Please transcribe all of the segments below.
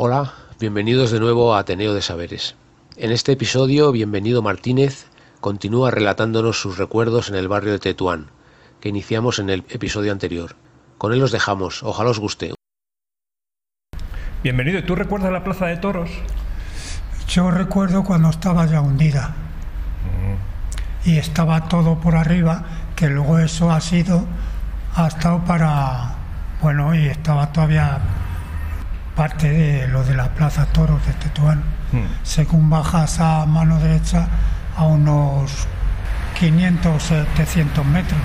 Hola, bienvenidos de nuevo a Ateneo de Saberes. En este episodio, Bienvenido Martínez continúa relatándonos sus recuerdos en el barrio de Tetuán, que iniciamos en el episodio anterior. Con él los dejamos, ojalá os guste. Bienvenido, ¿tú recuerdas la Plaza de Toros? Yo recuerdo cuando estaba ya hundida y estaba todo por arriba, que luego eso ha sido, ha estado para, bueno, y estaba todavía parte de lo de la Plaza Toros de Tetuán. Según bajas a mano derecha a unos 500 700 metros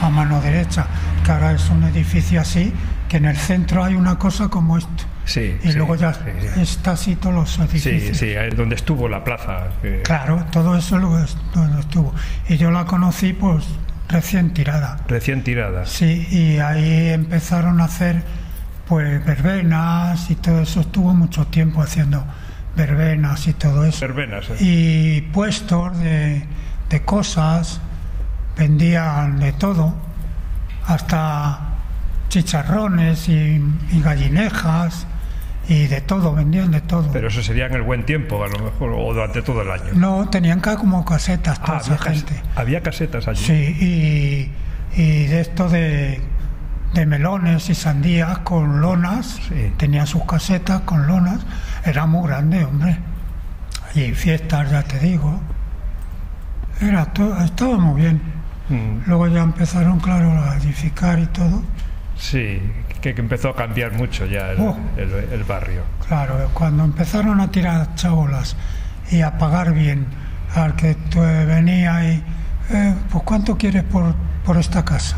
a mano derecha, que ahora es un edificio así, que en el centro hay una cosa como esto. Sí. Y sí, luego ya sí, sí. está así todos los Sí, edificios. sí, ahí donde estuvo la plaza. que- Claro, todo eso es- donde estuvo. Y yo la conocí pues recién tirada. Recién tirada. Sí, y ahí empezaron a hacer pues verbenas y todo eso. Estuvo mucho tiempo haciendo verbenas y todo eso. Verbenas. ¿eh? Y puestos de, de cosas, vendían de todo, hasta chicharrones y, y gallinejas y de todo, vendían de todo. Pero eso sería en el buen tiempo, a lo mejor, o durante todo el año. No, tenían como casetas toda Ah, esa había, cas- gente. había casetas allí. Sí, y, y de esto de, de melones y sandías con lonas, Sí. tenían sus casetas con lonas, era muy grande, hombre. Y fiestas, ya te digo. Era todo, estaba muy bien. Mm, Luego ya empezaron, claro, a edificar y todo. sí, que, que empezó a cambiar mucho ya el, Oh. el- el barrio. Claro, cuando empezaron a tirar chabolas y a pagar bien al que eh, venía y, eh, pues ¿cuánto quieres por, por esta casa?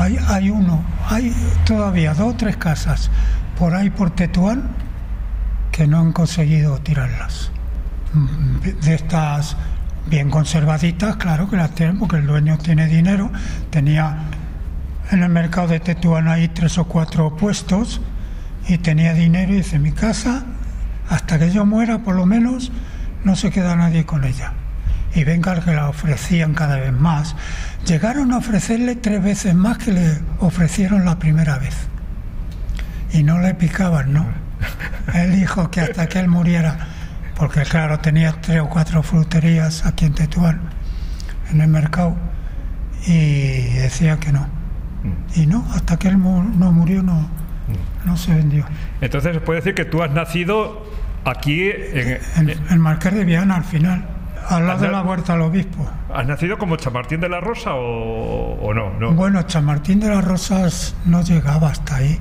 Hay, hay uno, hay todavía dos o tres casas por ahí por Tetuán que no han conseguido tirarlas. Mm, De estas bien conservaditas, claro que las tienen porque el dueño tiene dinero, tenía en el mercado de Tetuán hay tres o cuatro puestos y tenía dinero y dice, mi casa, hasta que yo muera por lo menos, no se queda nadie con ella. Y venga que la ofrecían cada vez más. Llegaron a ofrecerle tres veces más que le ofrecieron la primera vez. Y no le picaban, ¿no? Él dijo que hasta que él muriera, porque claro, tenía tres o cuatro fruterías aquí en Tetuán, en el mercado, y decía que no. Y no, hasta que él mu- no murió no, no se vendió. Entonces se puede decir que tú has nacido aquí, en- En, en Marqués de Viana al final, al lado de la huerta del obispo. ¿has nacido como Chamartín de la Rosa o, o no? no? Bueno, Chamartín de las Rosas no llegaba hasta ahí.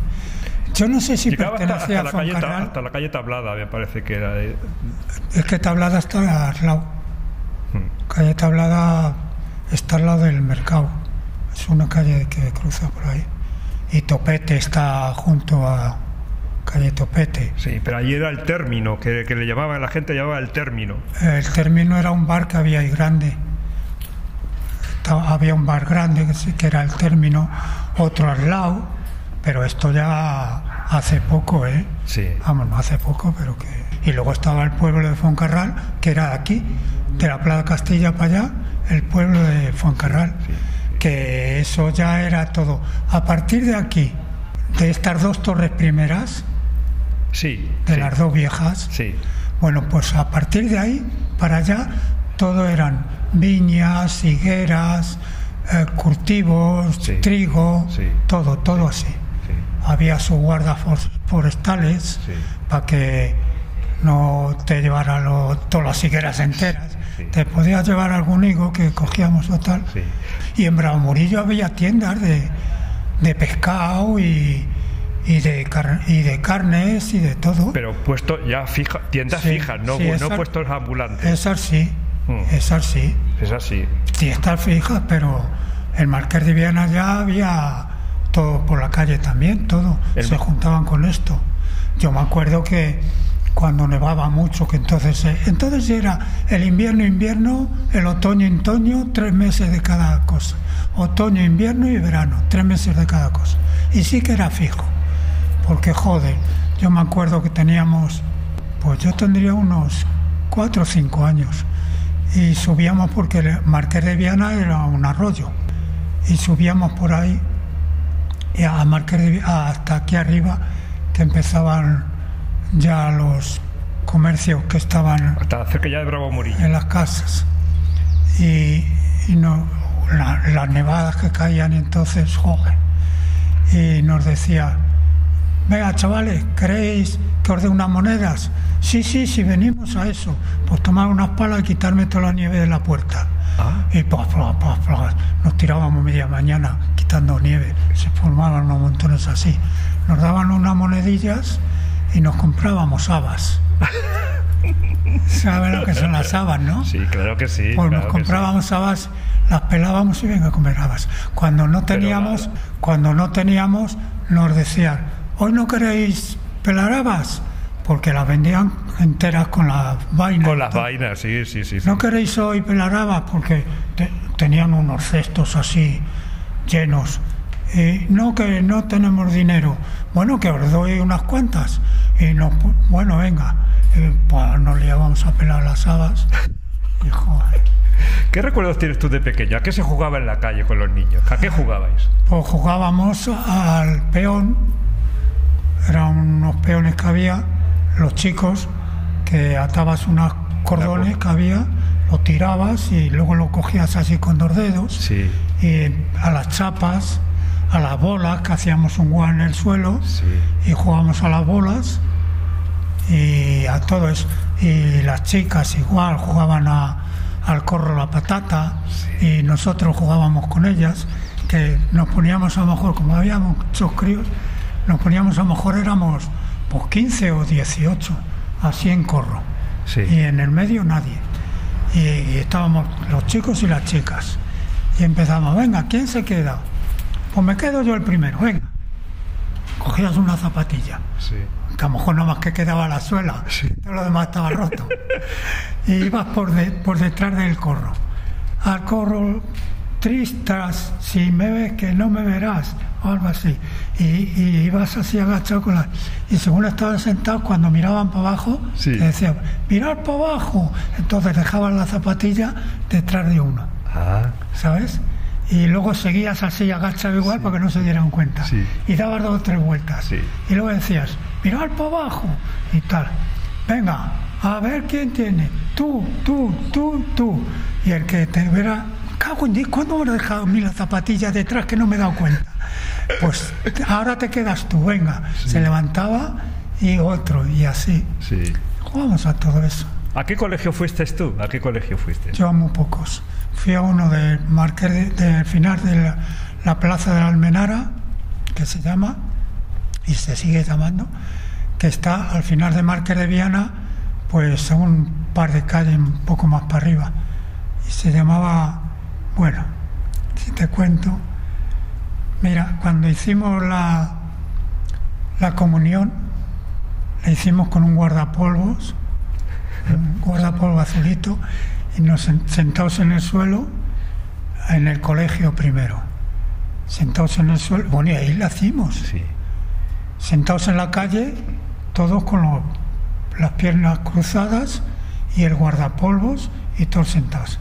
Yo no sé si Llegaba hasta, pertenecía hasta a la calle, hasta la calle Tablada, me parece que era. de- Es que Tablada está al lado. Hmm. Calle Tablada está al lado del mercado. Es una calle que cruza por ahí. Y Topete está junto a calle Topete. Sí, pero allí era el término, que, que le llamaban, la gente llamaba el término. El término era un bar que había ahí grande. Había un bar grande que, sí que era el término, otro al lado, pero esto ya hace poco, ¿eh? Sí. Vamos, no hace poco, pero que... Y luego estaba el pueblo de Foncarral, que era de aquí, de la Plaza Castilla para allá, el pueblo de Foncarral, que eso ya era todo. A partir de aquí, de estas dos torres primeras, Sí. de sí, las dos viejas, Sí. bueno, pues a partir de ahí para allá todo eran viñas, higueras, eh, cultivos, Sí. trigo, Sí. todo, todo así. sí. Había sus guardas for- forestales para que no te llevara lo- todas las higueras enteras. Sí. Te podías llevar algún higo que cogíamos o tal. Sí. Y en Bravo Murillo había tiendas de, de pescado y, y, de car- y de carnes y de todo. Pero puesto ya fija, tiendas Sí, fijas, no, sí, no puestos ambulantes. Esas sí, Mm. esas sí. Es así. Tiendas fijas, pero el Marqués de Viana ya había todo por la calle también, todo. El Se juntaban con esto. Yo me acuerdo que cuando nevaba mucho, que entonces, eh, entonces era el invierno, invierno, el otoño, otoño, tres meses de cada cosa. Otoño, invierno y verano, tres meses de cada cosa. Y sí que era fijo, porque joder, yo me acuerdo que teníamos, pues yo tendría unos cuatro o cinco años. Y subíamos porque el Marqués de Viana era un arroyo. Y subíamos por ahí y a Marqués de Vi- hasta aquí arriba que empezaban ya los comercios que estaban Hasta cerca ya de Bravo Murillo. en las casas. Y, y no, la- las nevadas que caían entonces, joder, y nos decía, venga chavales, ¿queréis que os dé unas monedas? Sí, sí, sí, venimos a eso, pues tomar unas palas y quitarme toda la nieve de la puerta. Ah. Y pues, pues, pues, pues, nos tirábamos media mañana quitando nieve, se formaban unos montones así. Nos daban unas monedillas y nos comprábamos habas. ¿Saben lo que son las habas, no? Sí, claro que sí. Pues claro nos que sí. comprábamos habas, las pelábamos y venga a comer habas. Cuando no teníamos, cuando no teníamos, nos decían, hoy no queréis pelar habas, porque las vendían enteras con las vainas. Con las vainas, sí, sí, sí. sí. No queréis hoy pelar habas porque te- tenían unos cestos así llenos. Y no que no tenemos dinero. Bueno, que os doy unas cuantas. Y no, bueno, venga. Y, pues nos liábamos a pelar las habas. Y joder. ¿Qué recuerdos tienes tú de pequeño? ¿A qué se jugaba en la calle con los niños? ¿A qué jugabais? Pues jugábamos al peón, eran unos peones que había, los chicos, que atabas unos cordones que había, lo tirabas y luego lo cogías así con dos dedos, Sí. y a las chapas, a las bolas, que hacíamos un guan en el suelo, Sí. y jugábamos a las bolas y a todo eso. Y las chicas igual jugaban a- al corro la patata y nosotros jugábamos con ellas, que nos poníamos a lo mejor, como habíamos muchos críos, nos poníamos a lo mejor éramos pues 15 o 18, así en corro. Sí. Y en el medio nadie. Y, y estábamos los chicos y las chicas. Y empezamos, venga, ¿quién se queda? Pues me quedo yo el primero, venga. Cogías una zapatilla Sí. que a lo mejor nada más que quedaba la suela, todo lo demás estaba roto. y ibas por, de- por detrás del corro. Al corro, tristas, si me ves que no me verás, o algo así. Y, y ibas así agachado con la... Y según estaban sentados, cuando miraban para abajo, Sí. te decían, mirad para abajo. Entonces dejaban la zapatilla detrás de uno, Ah, ¿sabes? Y luego seguías así agachado igual para que no se dieran cuenta. Sí. Y dabas dos o tres vueltas. Sí. Y luego decías, mirad para abajo y tal. Venga, a ver quién tiene. Tú, tú, tú, tú. Y el que te verá, cago en Dios, ¿cuándo me has dejado a mí la zapatilla detrás que no me he dado cuenta? Pues ahora te quedas tú, venga. Se levantaba y otro, y así. sí. Jugamos a todo eso. ¿A qué colegio fuiste tú? ¿A qué colegio fuiste? Yo a muy pocos. Fui a uno del Marqués de- del final de la, la Plaza de la Almenara, que se llama, y se sigue llamando, que está al final de Marqués de Viana, pues a un par de calles un poco más para arriba. Y se llamaba, bueno, si te cuento, mira, cuando hicimos la, la comunión, la hicimos con un guardapolvos, un guardapolvo azulito y nos sen- sentados en el suelo en el colegio primero. Sentados en el suelo bueno y ahí la hicimos. Sí. sentados en la calle todos con los- las piernas cruzadas y el guardapolvos y todos sentados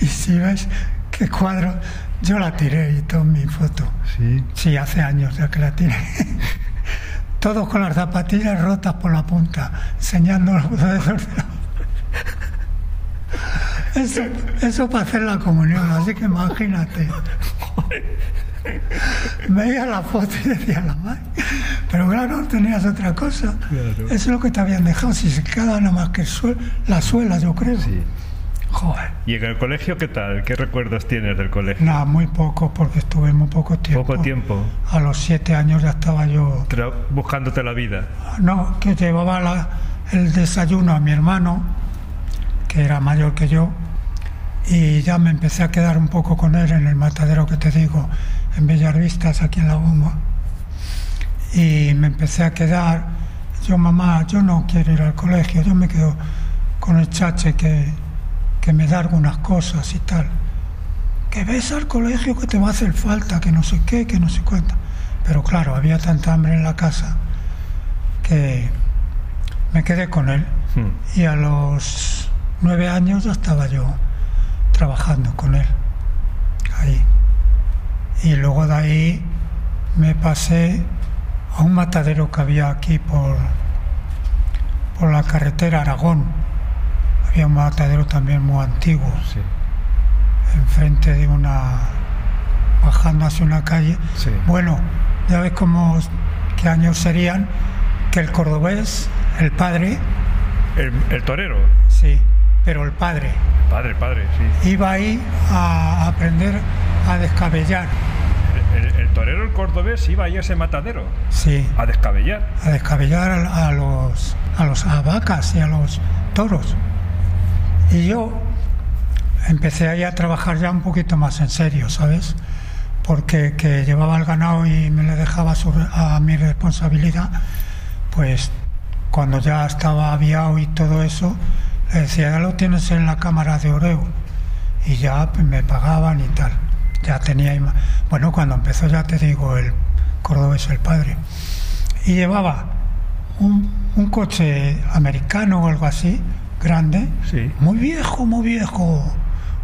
y si ves qué cuadro yo la tiré y todo mi foto Sí. Sí, hace años ya que la tiene. Todos con las zapatillas rotas por la punta, enseñando los dedos. Eso, eso para hacer la comunión, así que imagínate. Veía la foto y decía la madre. Pero claro, tenías otra cosa. Claro. Eso es lo que te habían dejado. Si se queda nada más que el suel- la suela, yo creo. Sí. Joder. ¿Y en el colegio qué tal? ¿Qué recuerdos tienes del colegio? Nada, muy poco, porque estuve muy poco tiempo. Poco tiempo. A los siete años ya estaba yo Tra- buscándote la vida. No, que llevaba la- el desayuno a mi hermano, que era mayor que yo, y ya me empecé a quedar un poco con él en el matadero que te digo, en Bellas Vistas, aquí en la Bomba. y me empecé a quedar. Yo, mamá, yo no quiero ir al colegio, yo me quedo con el chache que, que me da algunas cosas y tal. Que ves al colegio que te va a hacer falta, que no sé qué, que no sé cuánto. Pero claro, había tanta hambre en la casa que me quedé con él. Hmm. Y a los nueve años ya estaba yo trabajando con él. Ahí. Y luego de ahí me pasé a un matadero que había aquí por, por la carretera Aragón. Había un matadero también muy antiguo, Sí. enfrente de una. bajando hacia una calle. Sí. Bueno, ya ves cómo, qué años serían que el cordobés, el padre, El, el torero. sí, pero el padre, Padre, padre, sí. iba ahí a aprender a descabellar, El, el- el torero, el cordobés, iba ahí a ese matadero sí, a descabellar. a descabellar a, a los a los a vacas y a los toros. Y yo empecé ahí a trabajar ya un poquito más en serio, ¿sabes? Porque que llevaba el ganado y me le dejaba a mi responsabilidad, pues cuando ya estaba aviado y todo eso, le decía, ya lo tienes en la cámara de Oreo. Y ya pues, me pagaban y tal. Ya tenía... Bueno, cuando empezó ya te digo, el cordobés el padre. Y llevaba un, un coche americano o algo así, grande, Sí. muy viejo, muy viejo.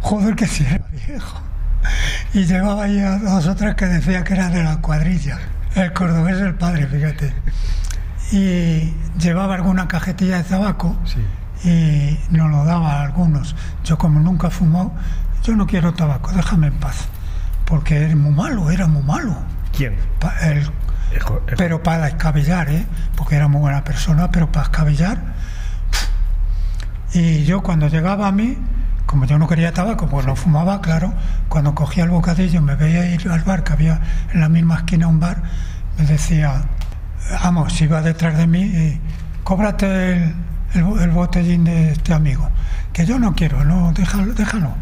Joder, que sí era viejo. Y llevaba ahí a dos o tres que decía que era de la cuadrilla. El cordobés el padre, fíjate. Y llevaba alguna cajetilla de tabaco Sí. y nos lo daba a algunos. Yo como nunca he fumado, yo no quiero tabaco, déjame en paz. Porque era muy malo, era muy malo. ¿Quién? El- El jo- el- pero para descabellar, ¿eh? porque era muy buena persona, pero para descabellar. Y yo cuando llegaba a mí, como yo no quería tabaco, pues no fumaba, claro, cuando cogía el bocadillo, me veía ir al bar, que había en la misma esquina un bar, me decía, vamos, iba detrás de mí y cóbrate el, el- el botellín de este amigo, que yo no quiero, no, déjalo, déjalo.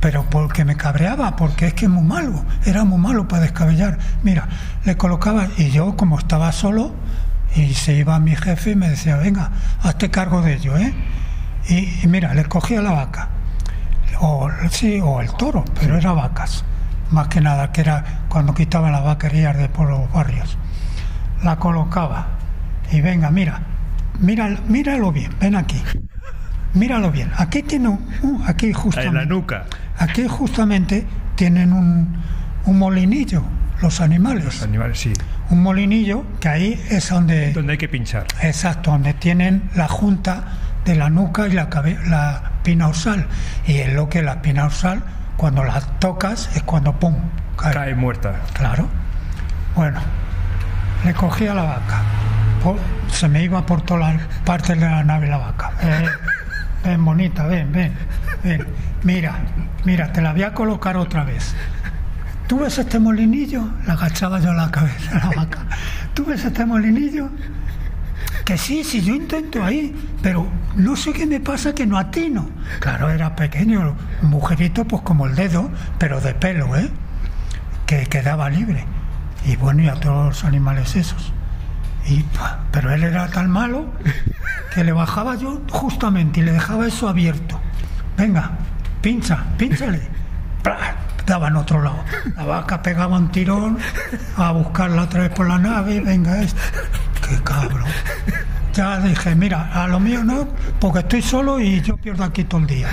Pero porque me cabreaba, porque es que es muy malo, era muy malo para descabellar. Mira, le colocaba, y yo como estaba solo, y se iba mi jefe y me decía, venga, hazte cargo de ello, ¿eh? Y, y mira, le cogía la vaca, o sí, o el toro, pero era vacas, más que nada, que era cuando quitaban las vaquerías de por los barrios. La colocaba, y venga, mira, mira, míralo bien, ven aquí. Míralo bien. Aquí tiene un, aquí en justamente. la nuca. Aquí justamente tienen un, un molinillo, los animales. Los animales, sí. Un molinillo que ahí es donde, Donde hay que pinchar. exacto, donde tienen la junta de la nuca y la, la espina dorsal. Y es lo que la espina dorsal, cuando la tocas, es cuando pum, cae. Cae muerta. Claro. Bueno, le cogía la vaca. Se me iba por todas las partes de la nave la vaca. Ven, ven, bonita, ven, ven, ven. Mira, mira, te la voy a colocar otra vez. ¿Tú ves este molinillo? Le agachaba yo la cabeza a la vaca. ¿Tú ves este molinillo? Que sí, sí, yo intento ahí, pero no sé qué me pasa que no atino. Claro, era pequeño, un mujerito pues como el dedo, pero de pelo, ¿eh? que quedaba libre. Y bueno, y a todos los animales esos. Y, pero él era tan malo que le bajaba yo justamente y le dejaba eso abierto. Venga, pincha, pínchale. ¡Pra! Daba en otro lado. La vaca pegaba un tirón a buscarla otra vez por la nave venga esto. Qué cabrón. Ya dije, mira, a lo mío no, porque estoy solo y yo pierdo aquí todo el día.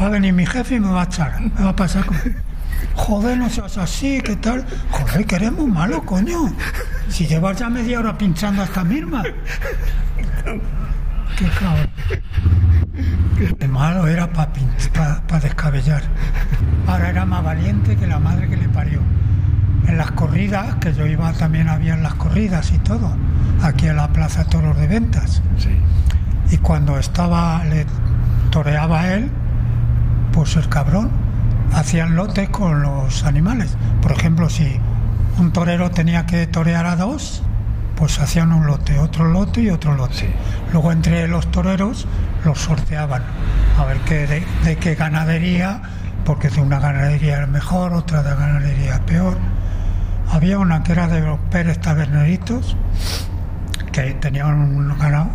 Va a venir mi jefe y me va a echar. Me va a pasar con... Joder, no seas así, ¿qué tal? Joder, que eres muy malo, coño. Si llevas ya media hora pinchando hasta misma. Qué cabrón. Qué malo era para descabellar. Ahora era más valiente que la madre que le parió. En las corridas, que yo iba también había en las corridas y todo, aquí en la Plaza Toros de Ventas. Sí. Y cuando estaba, le toreaba a él, pues el cabrón hacían lotes con los animales. Por ejemplo, si un torero tenía que torear a dos, pues hacían un lote, otro lote y otro lote. Sí. Luego entre los toreros los sorteaban, a ver qué, de, de qué ganadería, porque de una ganadería era mejor, otra de ganadería peor. había una que era de los Pérez Taberneritos, que tenían un ganado,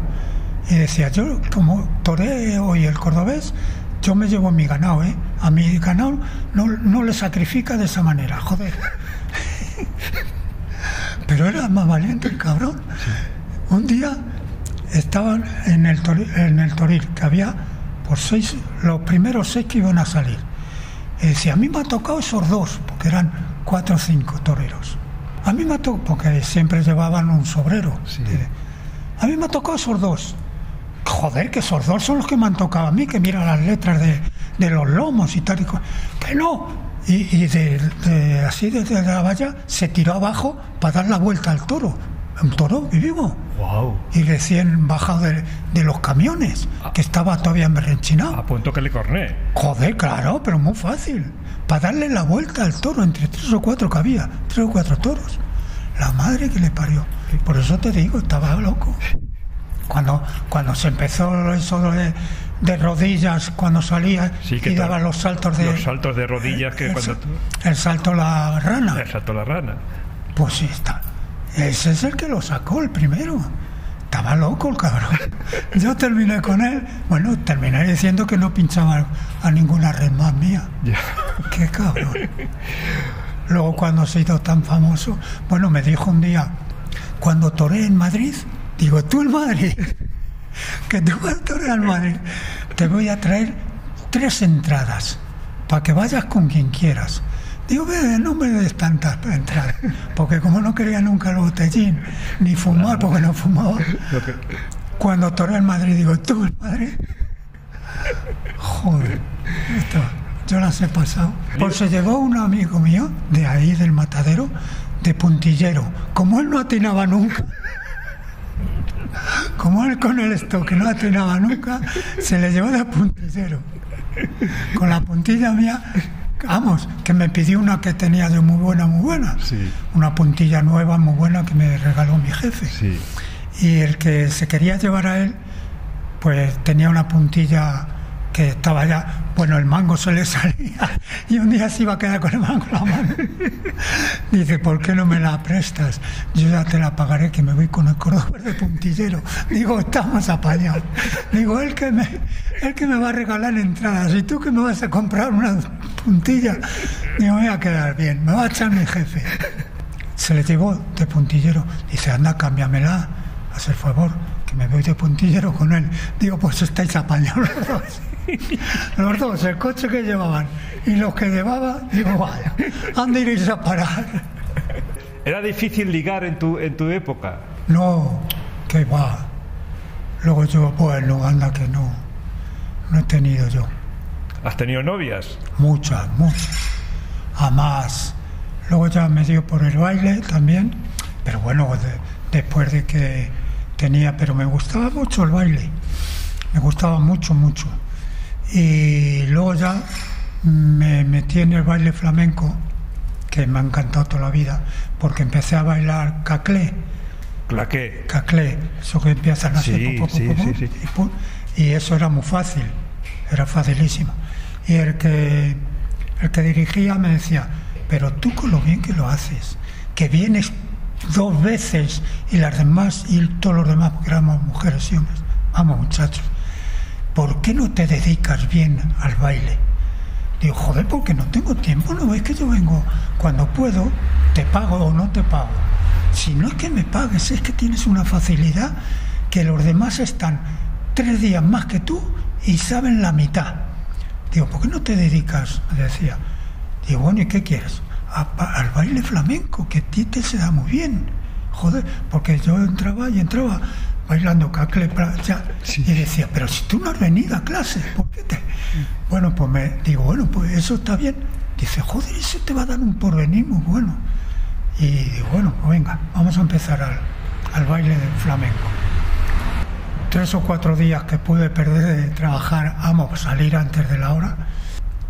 y decía, yo como toré hoy el cordobés, yo me llevo mi ganado, ¿eh? A mi ganado no, no le sacrifica de esa manera, joder. Pero era más valiente el cabrón. Un día estaban en el, toril, en el Toril, que había por seis, los primeros seis que iban a salir. Y decía, a mí me ha tocado esos dos, porque eran cuatro o cinco toreros. A mí me ha tocado, porque siempre llevaban un sobrero. Sí. A mí me ha tocado esos dos. Joder, que esos dos son los que me han tocado a mí, que mira las letras de, de los lomos y tal y. Que no. Y, y de, de- así desde la valla se tiró abajo para dar la vuelta al toro. Un toro vivo. Wow. Y recién bajado de, de los camiones, que estaba todavía enberrenchinado. A punto que le corné. Joder, claro, pero muy fácil. Para darle la vuelta al toro entre tres o cuatro que había, tres o cuatro toros. La madre que le parió. Por eso te digo, estaba loco. Cuando, cuando se empezó eso de, de rodillas, cuando salía Sí, que y daba los saltos de. Los saltos de rodillas que el, cuando sa- tú. el salto a la rana. El salto a la rana. Pues sí, está. Ese es el que lo sacó, el primero. Estaba loco el cabrón. Yo terminé con él. Bueno, terminé diciendo que no pinchaba a ninguna red más mía. Qué cabrón. Luego cuando se hizo tan famoso, bueno, me dijo un día, cuando toré en Madrid, digo, tú en Madrid, que tú vas a torear en Madrid, te voy a traer tres entradas para que vayas con quien quieras. Digo, "Ve, no me des tantas entradas, porque como no quería nunca el botellín, ni fumar, porque no fumaba, que- cuando toré en Madrid, digo, tú en Madrid. Joder, esto, yo las he pasado. Pues se llevó un amigo mío de ahí, del matadero, de puntillero. Como él no atinaba nunca, como él con el estoque no atinaba nunca, se le llevó de puntillero. Con la puntilla mía, vamos, que me pidió una que tenía yo muy buena, muy buena. Sí. Una puntilla nueva, muy buena, que me regaló mi jefe Sí. y el que se quería llevar a él, pues tenía una puntilla que estaba ya, bueno, el mango se le salía y un día se iba a quedar con el mango en la mano. Dice, ¿por qué no me la prestas? Yo ya te la pagaré que me voy con el cordobés de puntillero. Digo, estamos apañados. Digo, él que me, él que me va a regalar entradas y tú que me vas a comprar una puntilla. Digo, voy a quedar bien, me va a echar mi jefe se le llevó de puntillero. Dice, anda, cámbiamela, haz el favor, que me voy de puntillero con él. Digo, pues estáis apañados los. Los dos, el coche que llevaban y los que llevaba, digo, vaya, ¿dónde iréis a parar? Era difícil ligar en tu, en tu época. No, que va. Luego yo, bueno, anda que no. No he tenido yo. ¿Has tenido novias? Muchas, muchas. A más. Luego ya me dio por el baile también. Pero bueno, de- después de que tenía, pero me gustaba mucho el baile. Me gustaba mucho, mucho. Y luego ya me metí en el baile flamenco, que me ha encantado toda la vida, porque empecé a bailar caclé. Claqué. Caclé, eso que empiezan así, Sí, pu, pu, pu, sí, sí, sí. Y, pu- y eso era muy fácil, era facilísimo. Y el que, el que dirigía me decía, pero tú con lo bien que lo haces, que vienes dos veces y las demás, y todos los demás, porque éramos mujeres y hombres, vamos muchachos, ¿por qué no te dedicas bien al baile? Digo, joder, porque no tengo tiempo, ¿no ves que yo vengo cuando puedo, te pago o no te pago? Si no es que me pagues, es que tienes una facilidad que los demás están tres días más que tú y saben la mitad. Digo, ¿por qué no te dedicas? Me decía. Digo, bueno, ¿y qué quieres? A- al baile flamenco, que a ti te se da muy bien. Joder, porque yo entraba y entraba bailando cacle ya, y decía, pero si tú no has venido a clase, ¿por qué te...? Bueno, pues me digo, bueno, pues eso está bien. Dice, joder, eso te va a dar un porvenir muy bueno. Y digo, bueno, pues venga, vamos a empezar al, al baile del flamenco. Tres o cuatro días que pude perder de trabajar, amo salir antes de la hora,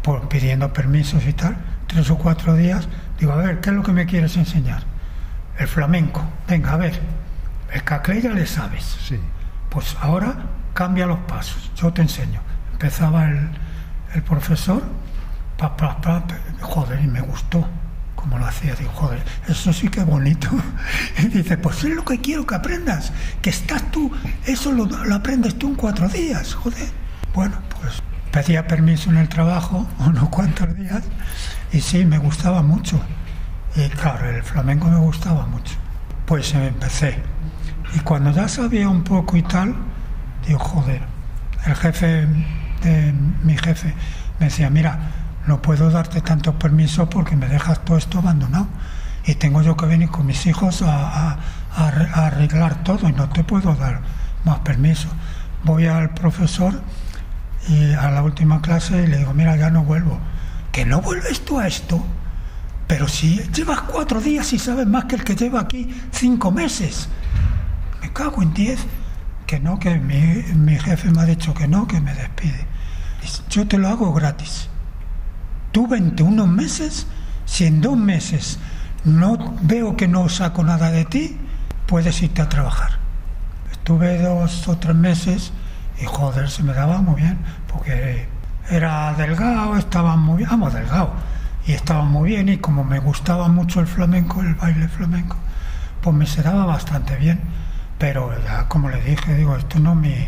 por pidiendo permisos y tal. Tres o cuatro días, digo, a ver, ¿qué es lo que me quieres enseñar? El flamenco. Venga, a ver, el caclé ya le sabes. Sí. Pues ahora cambia los pasos, yo te enseño. Empezaba el, el profesor, pa, pa, pa, joder, y me gustó. cómo lo hacía. Digo, joder, eso sí que bonito. Y dice, pues es lo que quiero que aprendas, que estás tú, eso lo, lo aprendes tú en cuatro días, joder. Bueno, pues pedía permiso en el trabajo unos cuantos días y sí, me gustaba mucho. Y claro, el flamenco me gustaba mucho. Pues empecé. Y cuando ya sabía un poco y tal, digo, joder, el jefe de mi jefe me decía, mira, no puedo darte tantos permisos porque me dejas todo esto abandonado. Y tengo yo que venir con mis hijos a, a- a arre- a arreglar todo y no te puedo dar más permiso. Voy al profesor y a la última clase y le digo, mira, ya no vuelvo. ¿Que no vuelves tú a esto? Pero si llevas cuatro días y sabes más que el que lleva aquí cinco meses. Me cago en diez. Que no, que mi, mi jefe me ha dicho que no, que me despide. Yo te lo hago gratis. Tú 21 meses, si en dos meses no veo que no saco nada de ti, puedes irte a trabajar. Estuve dos o tres meses y joder, se me daba muy bien, porque era delgado, estaba muy bien, vamos, delgado, y estaba muy bien, y como me gustaba mucho el flamenco, el baile flamenco, pues me se daba bastante bien. Pero ya como le dije, digo, esto no es mi,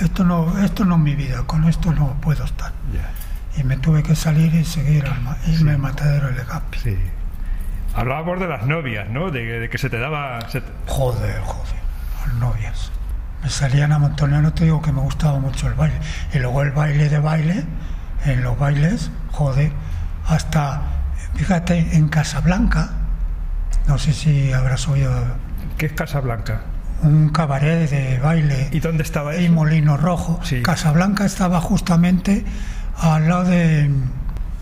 esto no, esto no es mi vida, con esto no puedo estar. Y me tuve que salir y seguir al irme al matadero de Legapi. sí. Hablábamos de las novias, ¿no? De, de que se te daba... se te- Joder, joder, las novias. Me salían a montones, no te digo que me gustaba mucho el baile. Y luego el baile de baile, en los bailes, joder, hasta, fíjate, en Casablanca, no sé si habrás oído, ¿Qué es Casablanca? Un cabaret de baile ¿Y dónde estaba y eso? Molino Rojo. Sí. Casablanca estaba justamente al lado de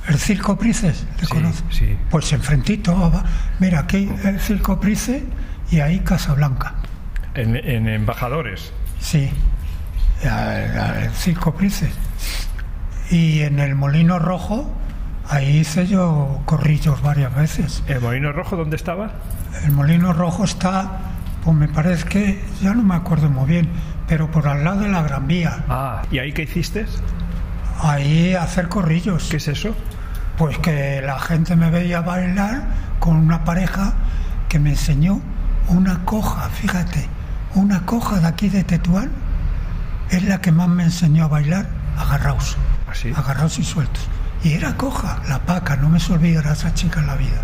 el Circo Prices, ¿le Sí, conoces? sí. Pues enfrentito, aba- mira, aquí el Circo Price y ahí Casablanca. En, en Embajadores. Sí, al Circo Price. Y en el Molino Rojo, ahí hice yo corrillos varias veces. ¿El Molino Rojo dónde estaba? El Molino Rojo está, pues me parece que, ya no me acuerdo muy bien, pero por al lado de la Gran Vía. Ah, ¿y ahí qué hiciste? Ahí hacer corrillos. ¿Qué es eso? Pues que la gente me veía bailar con una pareja que me enseñó una coja, fíjate, una coja de aquí de Tetuán, es la que más me enseñó a bailar, agarraos, Así. agarraos y sueltos. Y era coja, la paca, no me se olvidará esa chica en la vida.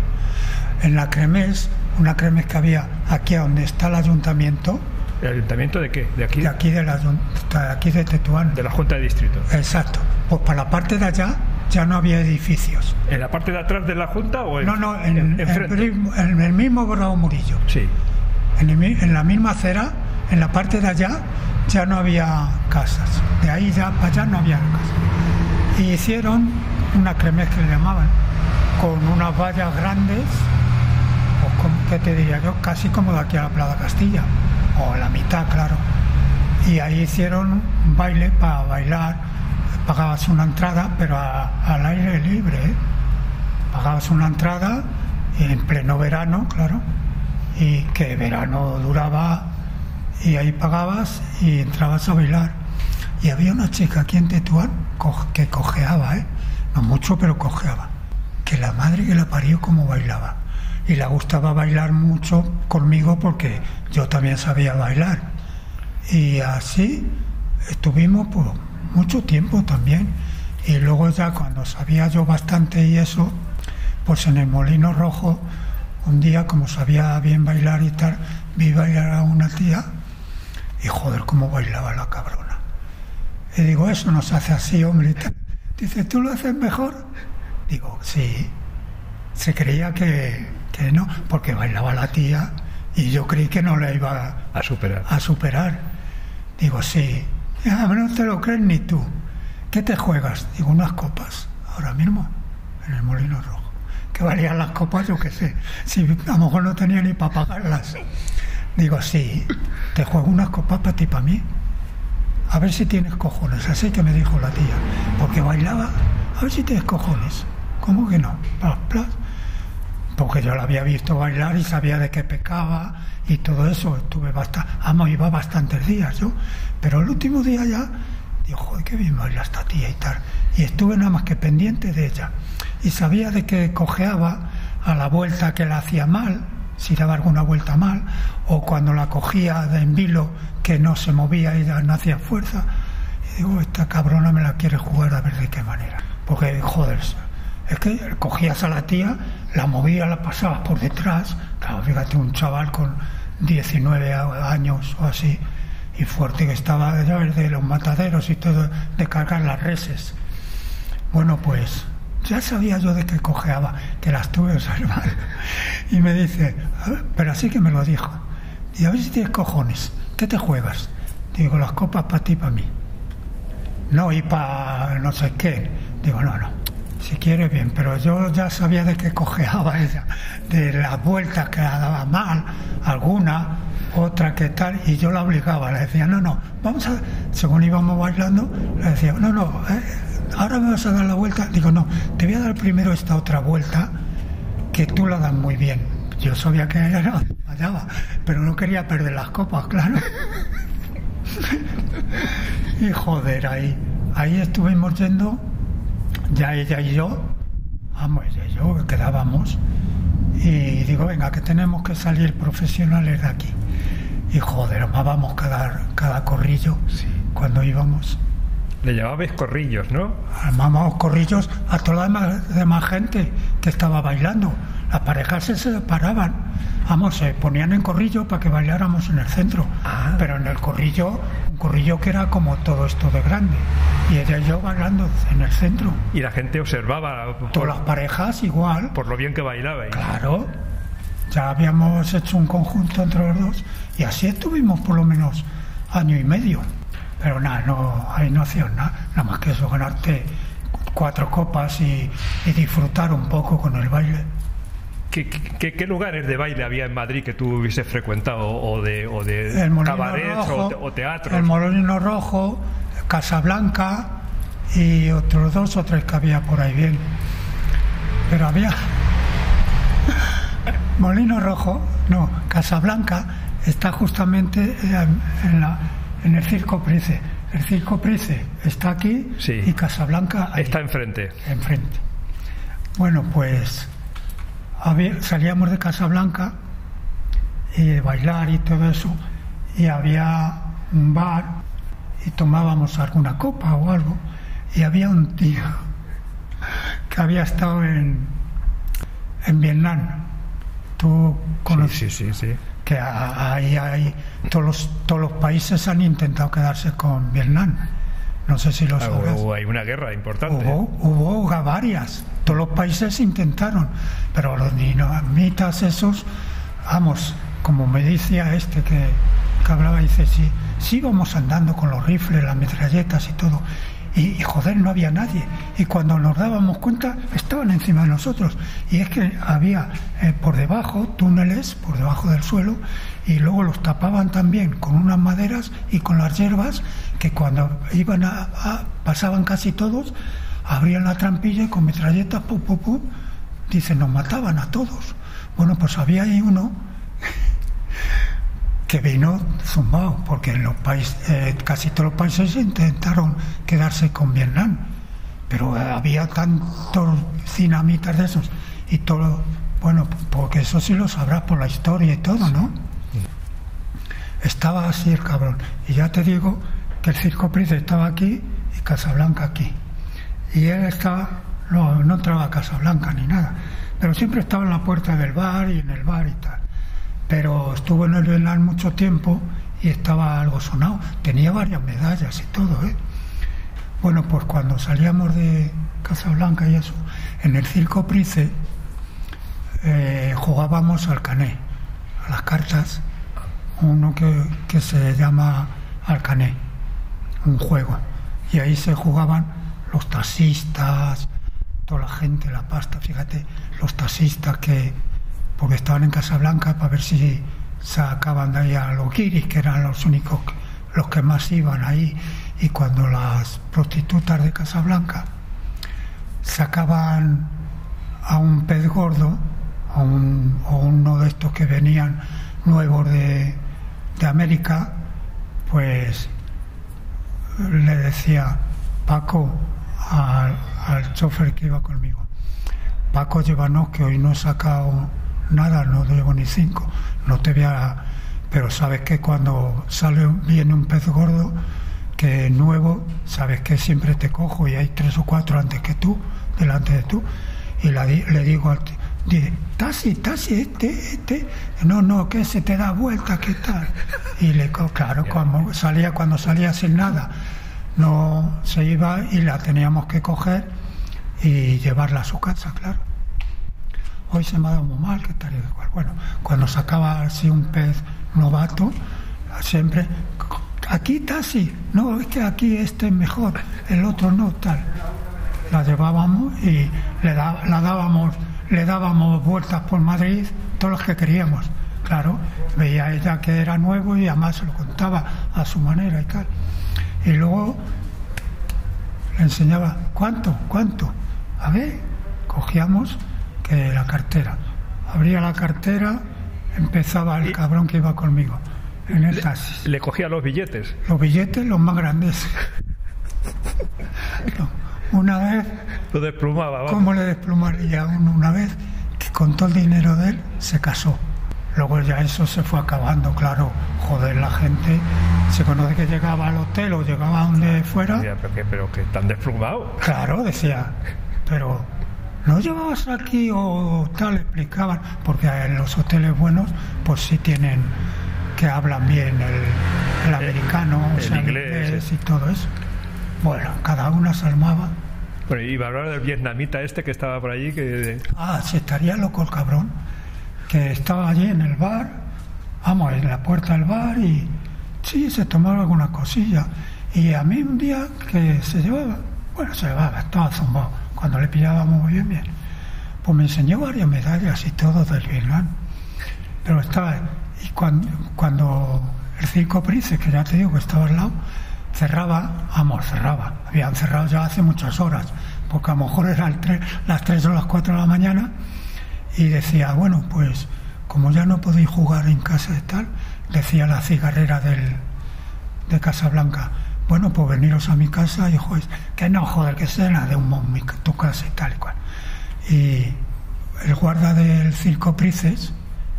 En la cremés, una cremés que había aquí donde está el ayuntamiento, ¿El ayuntamiento de qué? ¿De aquí? de aquí de, la, de aquí de Tetuán. De la Junta de Distrito. Exacto. Pues para la parte de allá ya no había edificios. ¿En la parte de atrás de la Junta o en, No, no, en, el, mismo- en el mismo Bravo Murillo. Sí. En, el mi- en la misma acera, en la parte de allá, ya no había casas. De ahí ya para allá no había casas. Y hicieron una cremés que le llamaban, con unas vallas grandes, ¿qué te diría yo? Casi como de aquí a la Plaza Castilla, o la mitad, claro. Y ahí hicieron un baile para bailar, pagabas una entrada, pero al aire libre, ¿eh? pagabas una entrada en pleno verano, claro, y que verano duraba y ahí pagabas y entrabas a bailar. Y había una chica aquí en Tetuán que cojeaba, ¿eh? no mucho, pero cojeaba, que la madre que la parió como bailaba. Y le gustaba bailar mucho conmigo porque yo también sabía bailar. Y así estuvimos por mucho tiempo también. Y luego ya cuando sabía yo bastante y eso, pues en el Molino Rojo, un día como sabía bien bailar y tal, vi bailar a una tía y joder, cómo bailaba la cabrona. Y digo, eso no se hace así, hombre. Dice, ¿tú lo haces mejor? Digo, sí. Se creía que, que no, porque bailaba la tía y yo creí que no la iba A superar. a superar. Digo, sí. Ya, no te lo crees ni tú. ¿Qué te juegas? Digo, unas copas, ahora mismo, en el Molino Rojo. Que valían las copas, yo qué sé. Si a lo mejor no tenía ni para pagarlas. Digo, sí, te juego unas copas para ti, para mí. A ver si tienes cojones. Así que me dijo la tía. Porque bailaba, a ver si tienes cojones. ¿Cómo que no? Plas, plas. Porque yo la había visto bailar y sabía de qué pecaba y todo eso. Estuve bastante, amo, iba bastantes días yo. Pero el último día ya, digo, joder, qué bien baila esta tía y tal. Y estuve nada más que pendiente de ella. Y sabía de que cojeaba a la vuelta que la hacía mal, si daba alguna vuelta mal, o cuando la cogía de en vilo que no se movía y no hacía fuerza. Y digo, esta cabrona me la quiere jugar a ver de qué manera. Porque, joder, es que cogías a la tía, la movías, la pasabas por detrás. Claro, fíjate, un chaval con 19 años o así, y fuerte que estaba de los mataderos y todo, de cargar las reses. Bueno, pues ya sabía yo de que cojeaba, que las tuve observar. Y me dice, pero así que me lo dijo. Y a ver si tienes cojones, ¿qué te juegas? Digo, las copas para ti y para mí. No, y para no sé qué. Digo, no, no, si quiere bien, pero yo ya sabía de qué cojeaba ella, de las vueltas que la daba mal, alguna, otra que tal, y yo la obligaba, le decía, no, no, vamos a, según íbamos bailando, le decía, no, no, eh, ahora me vas a dar la vuelta. Digo, no, te voy a dar primero esta otra vuelta que tú la das muy bien. Yo sabía que ella fallaba, pero no quería perder las copas, claro. y joder, ahí, ahí estuvimos yendo, ya ella y yo, vamos, ella y yo quedábamos, y digo, venga, que tenemos que salir profesionales de aquí. Y joder, amábamos cada, cada corrillo cuando íbamos. Le llamabais corrillos, ¿no? Armábamos corrillos a toda la demás gente que estaba bailando. Las parejas se separaban. Vamos, se ponían en corrillo para que bailáramos en el centro. Ah. Pero en el corrillo, un corrillo que era como todo esto de grande. Y ella y yo bailando en el centro. Y la gente observaba Todas las parejas igual. por lo bien que bailabais. Claro. Ya habíamos hecho un conjunto entre los dos. Y así estuvimos por lo menos año y medio. Pero nada, no, ahí no hacían nada, nada más que eso, ganarte cuatro copas y, y disfrutar un poco con el baile. ¿Qué, qué, qué lugares de baile había en Madrid que tú hubieses frecuentado? ¿O de, o de cabarets Rojo, o, te- o teatros? El Molino Rojo, Casablanca y otros dos o tres que había por ahí bien. Pero había. Molino Rojo, no, Casablanca está justamente en, en la- en el Circo Price. El Circo Price está aquí Sí. y Casablanca ahí, Está enfrente. enfrente. Bueno, pues había- salíamos de Casablanca y de bailar y todo eso, y había un bar y tomábamos alguna copa o algo, y había un tío que había estado en, en Vietnam. Tú conoces Sí, sí, sí. que ahí hay todos los, todos los países han intentado quedarse con Vietnam. No sé si lo Ah, sabrás. hubo- hay una guerra importante. Hubo, hubo varias. Todos los países intentaron, pero los dinamitas esos, vamos, como me decía este que, que hablaba, dice, sí, sí íbamos andando con los rifles, las metralletas y todo. Y, joder, no había nadie. Y cuando nos dábamos cuenta, estaban encima de nosotros. Y es que había eh, por debajo túneles, por debajo del suelo, y luego los tapaban también con unas maderas y con las hierbas, que cuando iban a, a- pasaban casi todos, abrían la trampilla y con metralletas, pum, pum, pum, dice, nos mataban a todos. Bueno, pues había ahí uno que vino zumbado, porque en los países, eh, casi todos los países intentaron quedarse con Vietnam, pero había tantos dinamitas de esos y todo, bueno, porque eso sí lo sabrás por la historia y todo, ¿no? Estaba así el cabrón. Y ya te digo que el Circo Price estaba aquí y Casablanca aquí. Y él estaba, no, no entraba a Casablanca ni nada, pero siempre estaba en la puerta del bar y en el bar y tal. Pero estuvo en el Vietnam mucho tiempo y estaba algo sonado. Tenía varias medallas y todo, ¿eh? Bueno, pues cuando salíamos de Casablanca y eso, en el Circo Price eh, jugábamos al cané, a las cartas, uno que, que se llama Alcané, un juego. Y ahí se jugaban los taxistas, toda la gente, la pasta, fíjate, los taxistas que, porque estaban en Casablanca para ver si sacaban de ahí a los guiris, que eran los únicos, los que más iban ahí. Y cuando las prostitutas de Casablanca sacaban a un pez gordo, a o uno de estos que venían nuevos de, de América, pues le decía Paco al, al chofer que iba conmigo, Paco, llévanos que hoy no he sacado nada, no llevo ni cinco. No te voy a... Pero sabes que cuando sale viene un pez gordo, que es nuevo, sabes que siempre te cojo y hay tres o cuatro antes que tú, delante de tú, y la le digo al tío, dice, Tasi, Tasi, este, este, no, no, que se te da vuelta, ¿qué tal? Y le, claro, cuando salía, cuando salía sin nada, no se iba y la teníamos que coger y llevarla a su casa, claro. Hoy se me ha dado muy mal, que tal y cual. Bueno, cuando sacaba así un pez novato, siempre, aquí Tasi, no, es que aquí este es mejor, el otro no, tal. La llevábamos y le, da- la dábamos, le dábamos vueltas por Madrid, todos los que queríamos. Claro, veía ella que era nuevo y además se lo contaba a su manera y tal. Y luego le enseñaba, ¿cuánto? ¿Cuánto? A ver, cogíamos que la cartera. Abría la cartera, empezaba el cabrón que iba conmigo en el taxi. Le cogía los billetes. Los billetes, los más grandes. No, Una vez, Lo desplumaba. vamos. ¿cómo le desplumaría uno una vez? Que con todo el dinero de él se casó. Luego ya eso se fue acabando, claro. Joder, la gente se conoce que llegaba al hotel o llegaba a donde fuera. Mira, pero que, pero que tan desplumado. Claro, decía, pero ¿no llevabas aquí o tal? Explicaban, porque en los hoteles buenos, pues sí tienen que hablan bien el, el americano, o el sea, el inglés, inglés y todo eso. Bueno, cada una se armaba. Bueno, iba a hablar del vietnamita este que estaba por allí, que Ah, se estaría loco el cabrón, que estaba allí en el bar, vamos, en la puerta del bar y sí, se tomaba alguna cosilla. Y a mí un día que se llevaba, bueno, se llevaba, estaba zumbado, cuando le pillábamos bien, bien, pues me enseñó varias medallas y todo del Vietnam. Pero estaba, y cuando, cuando el Circo Price, que ya te digo que estaba al lado, cerraba, vamos, cerraba, habían cerrado ya hace muchas horas, porque a lo mejor eran las 3 o las 4 de la mañana, y decía, bueno, pues como ya no podéis jugar en casa y tal, decía la cigarrera del, de Casablanca, bueno, pues veniros a mi casa y juez, que no, joder, que cena de un mi- tu casa y tal y cual. Y el guarda del circo Prices,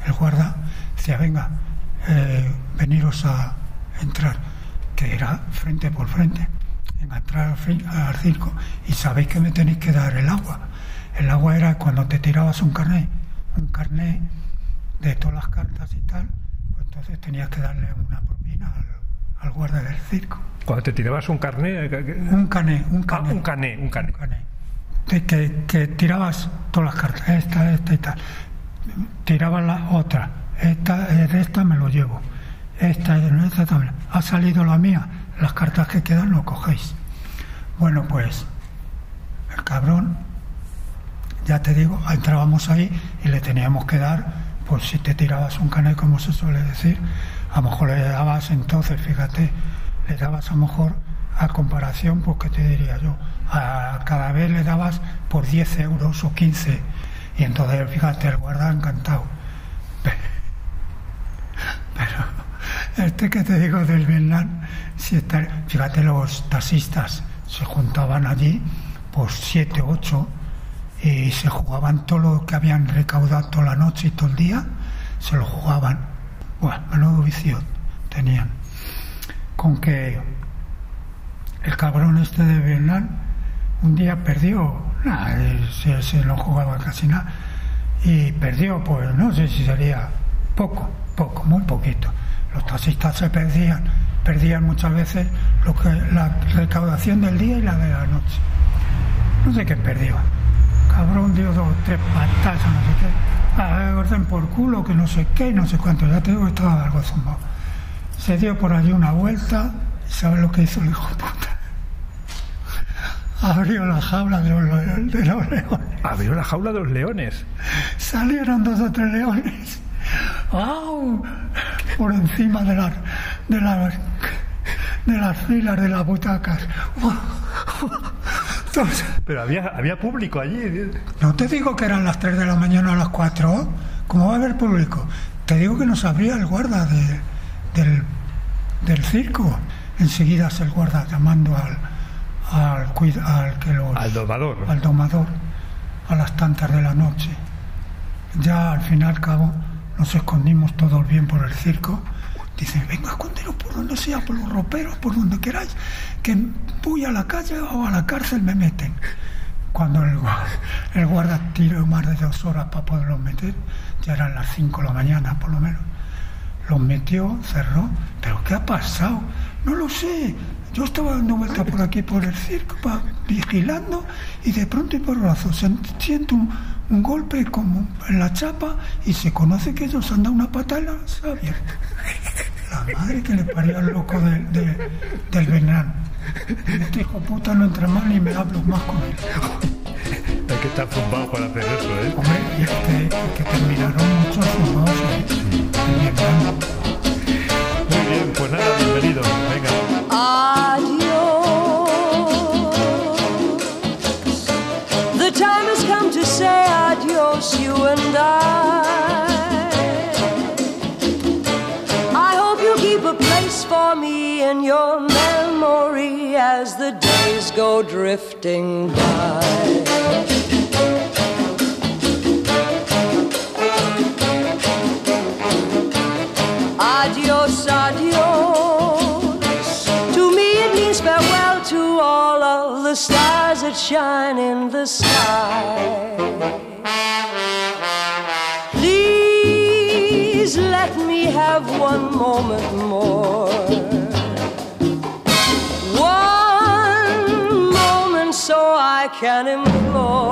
el guarda, decía, venga, eh, veniros a entrar, que era frente por frente, venga, entrar al, al circo y sabéis que me tenéis que dar el agua. El agua era cuando te tirabas un carnet, un carnet de todas las cartas y tal, pues entonces tenías que darle una propina al, al guarda del circo. cuando te tirabas un carné. que- que- Un cané, un Ah, cané. un cané, un cané. De que, que tirabas todas las cartas, esta, esta y tal. Tirabas la otra, esta, eh, de esta me lo llevo. Esta, de esta también. Ha salido la mía, las cartas que quedan lo cogéis. Bueno, pues el cabrón, ya te digo, entrábamos ahí y le teníamos que dar, pues si te tirabas un canal, como se suele decir, a lo mejor le dabas entonces, fíjate, le dabas a lo mejor a comparación, pues que te diría yo, a cada vez le dabas por 10 euros o 15. Y entonces, fíjate, el guarda encantado. Pero, este que te digo del Vietnam, si está, fíjate, los taxistas se juntaban allí, por 7, 8 eh, se jugaban todo lo que habían recaudado toda la noche y todo el día, se lo jugaban. Bueno, menudo vicio tenían. Con que el cabrón este de Vietnam un día perdió, nada, eh, se, se lo jugaba casi nada, y perdió, pues no sé si sería poco, poco, muy poquito. Los taxistas se perdían, perdían muchas veces lo que, la recaudación del día y la de la noche. No sé qué perdió Cabrón dio dos, tres patas, no sé qué. Ah, orden por culo, que no sé qué, no sé cuánto. Ya te digo que estaba algo zumbado. Se dio por allí una vuelta, y ¿sabes lo que hizo el hijo de puta? Abrió la jaula de los, de los leones. Abrió la jaula de los leones. Salieron dos o tres leones. ¡Au! Por encima de las, de las, de las filas de las butacas. Entonces, Pero había, había público allí. no te digo que eran las 3 de la mañana a las 4. ¿Cómo va a haber público? Te digo que nos abría el guarda de- del, del circo. Enseguida es el guarda llamando al, al, al que los, Al domador. al domador. a las tantas de la noche. Ya al fin y al cabo nos escondimos todos bien por el circo. Dicen, venga, esconderos por donde sea, por los roperos, por donde queráis, que voy a la calle o a la cárcel me meten. Cuando el, gua- el guarda tiró más de dos horas para poderlos meter, ya eran las cinco de la mañana por lo menos. Los metió, cerró. ¿Pero qué ha pasado? No lo sé. Yo estaba dando vueltas por aquí, por el circo, pa- vigilando, y de pronto y por brazo siento un, un golpe como en la chapa y se conoce que ellos han dado una pata y la abierto. La madre que le parió al loco de- de- del veneno. Este hijo puta no entra más ni me hablo más con él. Hay que estar zumbado para hacer eso, ¿eh? Hombre, y es que, terminaron muchos fumados ¿eh? en. Muy bien, pues nada, bienvenido. And I. I hope you'll keep a place for me in your memory as the days go drifting by. Adios, adios. To me, it means farewell to all of the stars that shine in the sky. Please let me have one moment more. One moment so I can implore